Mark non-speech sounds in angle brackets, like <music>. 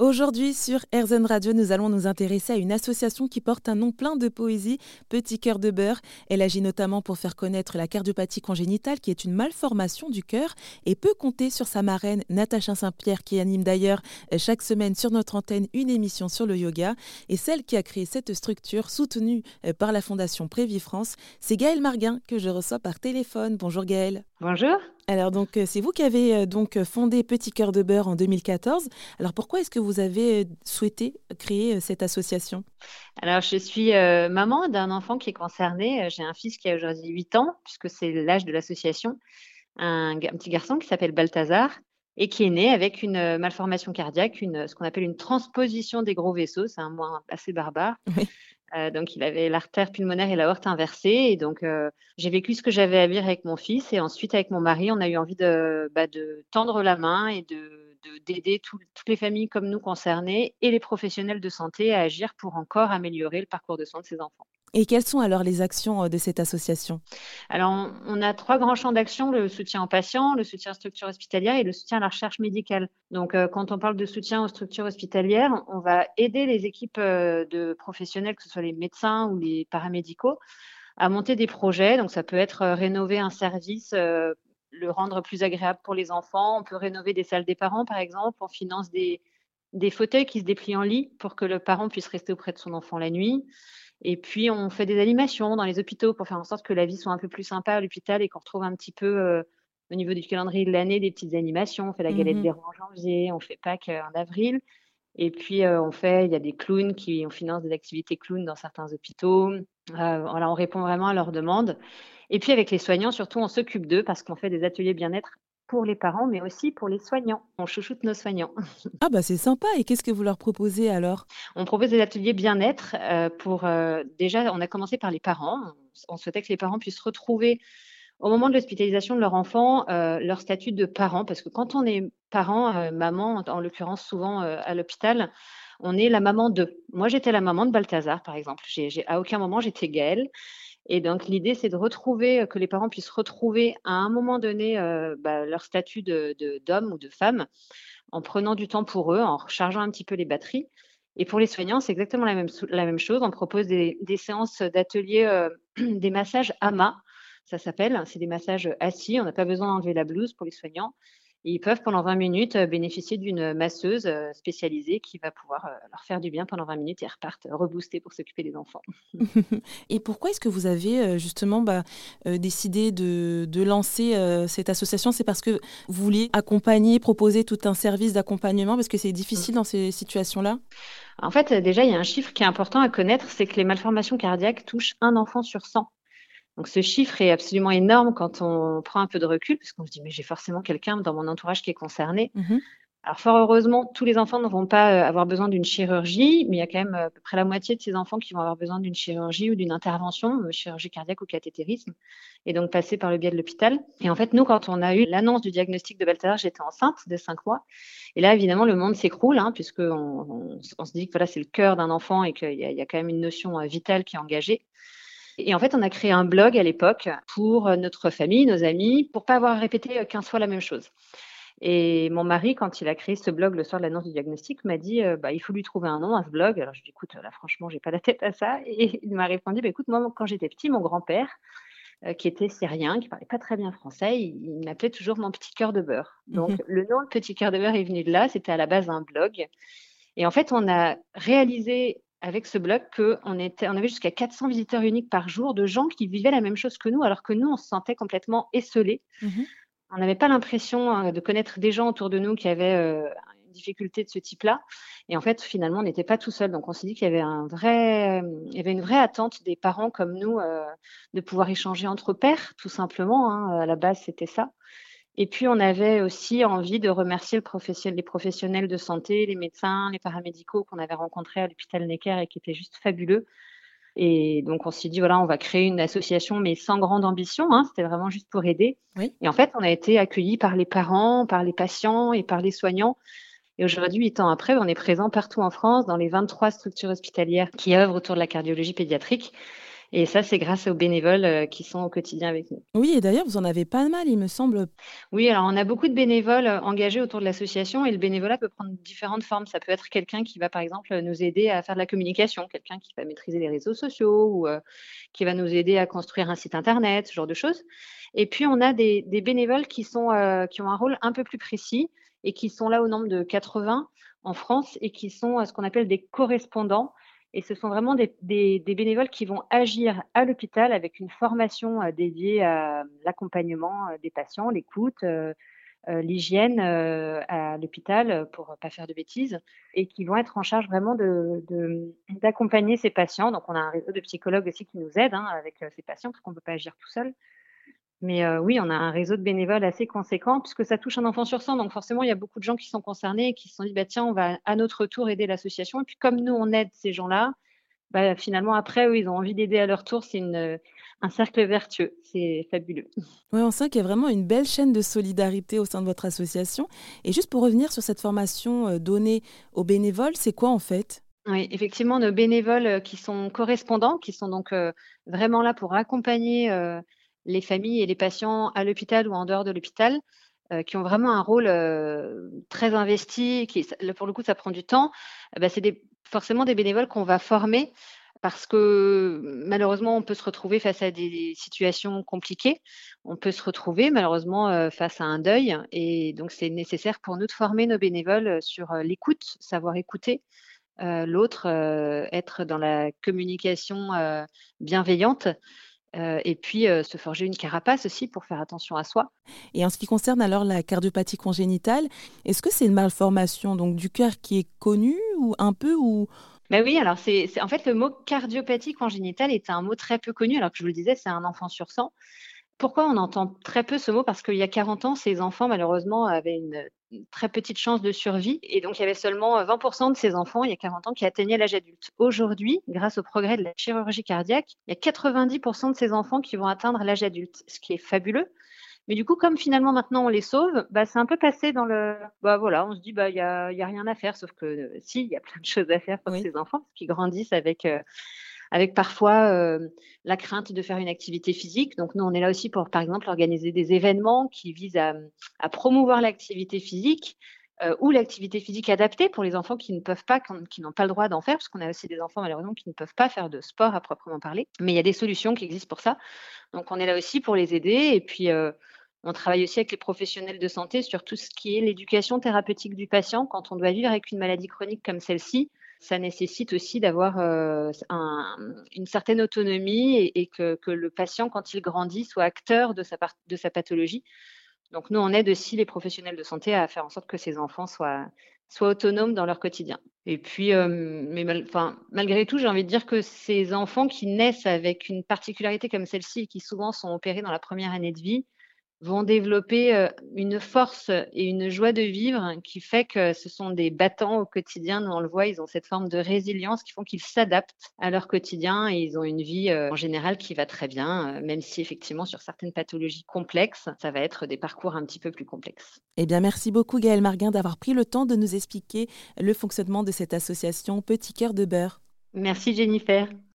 Aujourd'hui, sur RZN Radio, nous allons nous intéresser à une association qui porte un nom plein de poésie, Petit Cœur de Beurre. Elle agit notamment pour faire connaître la cardiopathie congénitale, qui est une malformation du cœur, et peut compter sur sa marraine, Natacha Saint-Pierre, qui anime d'ailleurs euh, chaque semaine sur notre antenne une émission sur le yoga. Et celle qui a créé cette structure, soutenue euh, par la Fondation Prévie France, c'est Gaëlle Marguin, que je reçois par téléphone. Bonjour Gaëlle. Bonjour. Alors donc euh, c'est vous qui avez donc fondé Petit Cœur de Beurre en 2014. Alors pourquoi est-ce que vous avez souhaité créer cette association? Alors je suis maman d'un enfant qui est concerné. J'ai un fils qui a aujourd'hui 8 ans, puisque c'est l'âge de l'association. Un, un, petit garçon qui s'appelle Balthazar et qui est né avec une malformation cardiaque, une, ce qu'on appelle une transposition des gros vaisseaux. C'est un mot assez barbare. Oui. Euh, donc, il avait l'artère pulmonaire et l'aorte inversée. Et donc, euh, j'ai vécu ce que j'avais à vivre avec mon fils. Et ensuite, avec mon mari, on a eu envie de, bah, de tendre la main et de d'aider toutes les familles comme nous concernées et les professionnels de santé à agir pour encore améliorer le parcours de soins de ces enfants. Et quelles sont alors les actions euh, de cette association? Alors, on a trois grands champs d'action le soutien aux patients, le soutien aux structures hospitalières et le soutien à la recherche médicale. Donc, euh, quand on parle de soutien aux structures hospitalières, on va aider les équipes euh, de professionnels, que ce soit les médecins ou les paramédicaux, à monter des projets. Donc, ça peut être rénover un service le rendre plus agréable pour les enfants. On peut rénover des salles des parents, par exemple. On finance des, des fauteuils qui se déplient en lit pour que le parent puisse rester auprès de son enfant la nuit. Et puis, on fait des animations dans les hôpitaux pour faire en sorte que la vie soit un peu plus sympa à l'hôpital et qu'on retrouve un petit peu, euh, au niveau du calendrier de l'année, des petites animations. On fait la galette mmh des rois en janvier, on fait Pâques euh, en avril. Et puis, euh, on fait, il y a des clowns qui, on finance des activités clowns dans certains hôpitaux. voilà, on répond vraiment à leurs demandes. Et puis, avec les soignants, surtout, on s'occupe d'eux parce qu'on fait des ateliers bien-être pour les parents, mais aussi pour les soignants. On chouchoute nos soignants. <laughs> Ah bah c'est sympa. Et qu'est-ce que vous leur proposez alors? On propose des ateliers bien-être euh, pour euh, déjà. On a commencé par les parents. On souhaitait que les parents puissent retrouver au moment de l'hospitalisation de leur enfant euh, leur statut de parent, parce que quand on est parent, maman en, l'occurrence souvent à l'hôpital, on est la maman de. Moi j'étais la maman de Balthazar par exemple. À aucun moment j'étais Gaëlle. Et donc, l'idée, c'est de retrouver, que les parents puissent retrouver à un moment donné euh, bah, leur statut d'homme de, d'homme ou de femme en prenant du temps pour eux, en rechargeant un petit peu les batteries. Et pour les soignants, c'est exactement la même, la même chose. On propose des, des séances d'atelier, euh, <clears throat> des massages AMA, ça s'appelle. C'est des massages assis. On n'a pas besoin d'enlever la blouse pour les soignants ils peuvent pendant 20 minutes euh, bénéficier d'une masseuse euh, spécialisée qui va pouvoir euh, leur faire du bien pendant 20 minutes et repartent reboostés pour s'occuper des enfants. <laughs> et pourquoi est-ce que vous avez justement bah, décidé de, de lancer cette association? C'est parce que vous vouliez accompagner, proposer tout un service d'accompagnement? Parce que c'est difficile dans ces situations-là? En fait, déjà, il y a un chiffre qui est important à connaître, c'est que les malformations cardiaques touchent un enfant sur 100. Donc ce chiffre est absolument énorme quand on prend un peu de recul, parce qu'on se dit mais j'ai forcément quelqu'un dans mon entourage qui est concerné. Mmh Alors fort heureusement, tous les enfants ne vont pas euh, avoir besoin d'une chirurgie, mais il y a quand même euh, à peu près la moitié de ces enfants qui vont avoir besoin d'une chirurgie ou d'une intervention, euh, chirurgie cardiaque ou cathétérisme, et donc passer par le biais de l'hôpital. Et en fait, nous, quand on a eu l'annonce du diagnostic de Balthazar, j'étais enceinte de 5 mois. Et là, évidemment, le monde s'écroule, hein, puisqu'on on, se dit que voilà, c'est le cœur d'un enfant et qu'il y, y, a quand même une notion vitale qui est engagée. Et en fait, on a créé un blog à l'époque pour notre famille, nos amis, pour pas avoir répété 15 fois la même chose. Et mon mari, quand il a créé ce blog le soir de l'annonce du diagnostic, m'a dit euh, bah, il faut lui trouver un nom à ce blog. Alors je lui ai dit écoute, là franchement, j'ai pas la tête à ça. <laughs> Et il m'a répondu bah, écoute, moi, quand j'étais petit, mon grand-père, euh, qui était syrien, qui parlait pas très bien français, il, m'appelait toujours mon petit cœur de beurre. <laughs> Donc le nom de petit cœur de beurre est venu de là. C'était à la base un blog. Et en fait, on a réalisé avec ce blog qu'on on avait jusqu'à 400 visiteurs uniques par jour de gens qui vivaient la même chose que nous, alors que nous, on se sentait complètement esselés. Mmh on n'avait pas l'impression hein, de connaître des gens autour de nous qui avaient euh, une difficulté de ce type-là. Et en fait, finalement, on n'était pas tout seul. Donc, on s'est dit qu'il y avait un vrai, il y avait une vraie attente des parents comme nous euh, de pouvoir échanger entre pairs, tout simplement. Hein. À la base, c'était ça. Et puis, on avait aussi envie de remercier le les professionnels de santé, les médecins, les paramédicaux qu'on avait rencontrés à l'hôpital Necker et qui étaient juste fabuleux. Et donc, on s'est dit, voilà, on va créer une association, mais sans grande ambition. Hein, C'était vraiment juste pour aider. Et en fait, on a été accueillis par les parents, par les patients et par les soignants. Et aujourd'hui, huit ans après, on est présent partout en France, dans les 23 structures hospitalières qui œuvrent autour de la cardiologie pédiatrique. Et ça, c'est grâce aux bénévoles euh, qui sont au quotidien avec nous. Oui, et d'ailleurs, vous en avez pas mal, il me semble. Oui, alors on a beaucoup de bénévoles euh, engagés autour de l'association et le bénévolat peut prendre différentes formes. Ça peut être quelqu'un qui va, par exemple, nous aider à faire de la communication, quelqu'un qui va maîtriser les réseaux sociaux ou euh, qui va nous aider à construire un site internet, ce genre de choses. Et puis, on a des, bénévoles qui, sont, qui ont un rôle un peu plus précis et qui sont là au nombre de 80 en France et qui sont ce qu'on appelle des correspondants. Et ce sont vraiment des, bénévoles qui vont agir à l'hôpital avec une formation euh, dédiée à l'accompagnement euh, des patients, l'écoute, euh, l'hygiène à l'hôpital pour pas faire de bêtises, et qui vont être en charge vraiment d'accompagner ces patients. Donc on a un réseau de psychologues aussi qui nous aident hein, avec ces patients parce qu'on ne peut pas agir tout seul. Mais euh, oui, on a un réseau de bénévoles assez conséquent puisque ça touche un enfant sur 100. Donc forcément, il y a beaucoup de gens qui sont concernés et qui se sont dit, bah, tiens, on va à notre tour aider l'association. Et puis comme nous, on aide ces gens-là, bah, finalement, après, eux, ils ont envie d'aider à leur tour. C'est un cercle vertueux. C'est fabuleux. <laughs> Oui, on sent qu'il y a vraiment une belle chaîne de solidarité au sein de votre association. Et juste pour revenir sur cette formation euh, donnée aux bénévoles, c'est quoi en fait? Oui, effectivement, nos bénévoles euh, qui sont correspondants, qui sont donc vraiment là pour accompagner les familles et les patients à l'hôpital ou en dehors de l'hôpital, euh, qui ont vraiment un rôle euh, très investi, qui, pour le coup, ça prend du temps, eh ben, c'est forcément des bénévoles qu'on va former parce que malheureusement, on peut se retrouver face à des situations compliquées. On peut se retrouver malheureusement euh, face à un deuil. Et donc, c'est nécessaire pour nous de former nos bénévoles sur l'écoute, savoir écouter l'autre, être dans la communication bienveillante euh, et puis euh, se forger une carapace aussi pour faire attention à soi. Et en ce qui concerne alors la cardiopathie congénitale, est-ce que c'est une malformation donc du cœur qui est connue ou un peu ou? Ben oui, alors c'est en fait le mot cardiopathie congénitale est un mot très peu connu, alors que je vous le disais, c'est un enfant sur 100. Pourquoi on entend très peu ce mot? Parce qu'il y a 40 ans, ces enfants, malheureusement, avaient une très petite chance de survie. Et donc, il y avait seulement 20% de ces enfants, il y a 40 ans, qui atteignaient l'âge adulte. Aujourd'hui, grâce au progrès de la chirurgie cardiaque, il y a 90% de ces enfants qui vont atteindre l'âge adulte, ce qui est fabuleux. Mais du coup, comme finalement maintenant on les sauve, bah, c'est un peu passé dans le. Bah voilà, on se dit, bah il n'y a, y a, rien à faire, sauf que euh, si, il y a plein de choses à faire pour ces enfants, qui grandissent avec. Euh, avec parfois euh, la crainte de faire une activité physique. Donc nous, on est là aussi pour, par exemple, organiser des événements qui visent à, promouvoir l'activité physique euh, ou l'activité physique adaptée pour les enfants qui ne peuvent pas, qui n'ont pas le droit d'en faire, parce qu'on a aussi des enfants malheureusement qui ne peuvent pas faire de sport à proprement parler. Mais il y a des solutions qui existent pour ça. Donc on est là aussi pour les aider. Et puis euh, on travaille aussi avec les professionnels de santé sur tout ce qui est l'éducation thérapeutique du patient quand on doit vivre avec une maladie chronique comme celle-ci ça nécessite aussi d'avoir euh, une certaine autonomie et, que, le patient, quand il grandit, soit acteur de sa, pathologie. Donc nous, on aide aussi les professionnels de santé à faire en sorte que ces enfants soient, autonomes dans leur quotidien. Et puis, euh, malgré tout, j'ai envie de dire que ces enfants qui naissent avec une particularité comme celle-ci, qui souvent sont opérés dans la première année de vie, vont développer euh, une force et une joie de vivre qui fait que ce sont des battants au quotidien. Nous, on le voit, ils ont cette forme de résilience qui font qu'ils s'adaptent à leur quotidien et ils ont une vie euh, en général qui va très bien, euh, même si effectivement sur certaines pathologies complexes, ça va être des parcours un petit peu plus complexes. Eh bien, merci beaucoup Gaëlle Marguin d'avoir pris le temps de nous expliquer le fonctionnement de cette association Petit Cœur de Beurre. Merci Jennifer.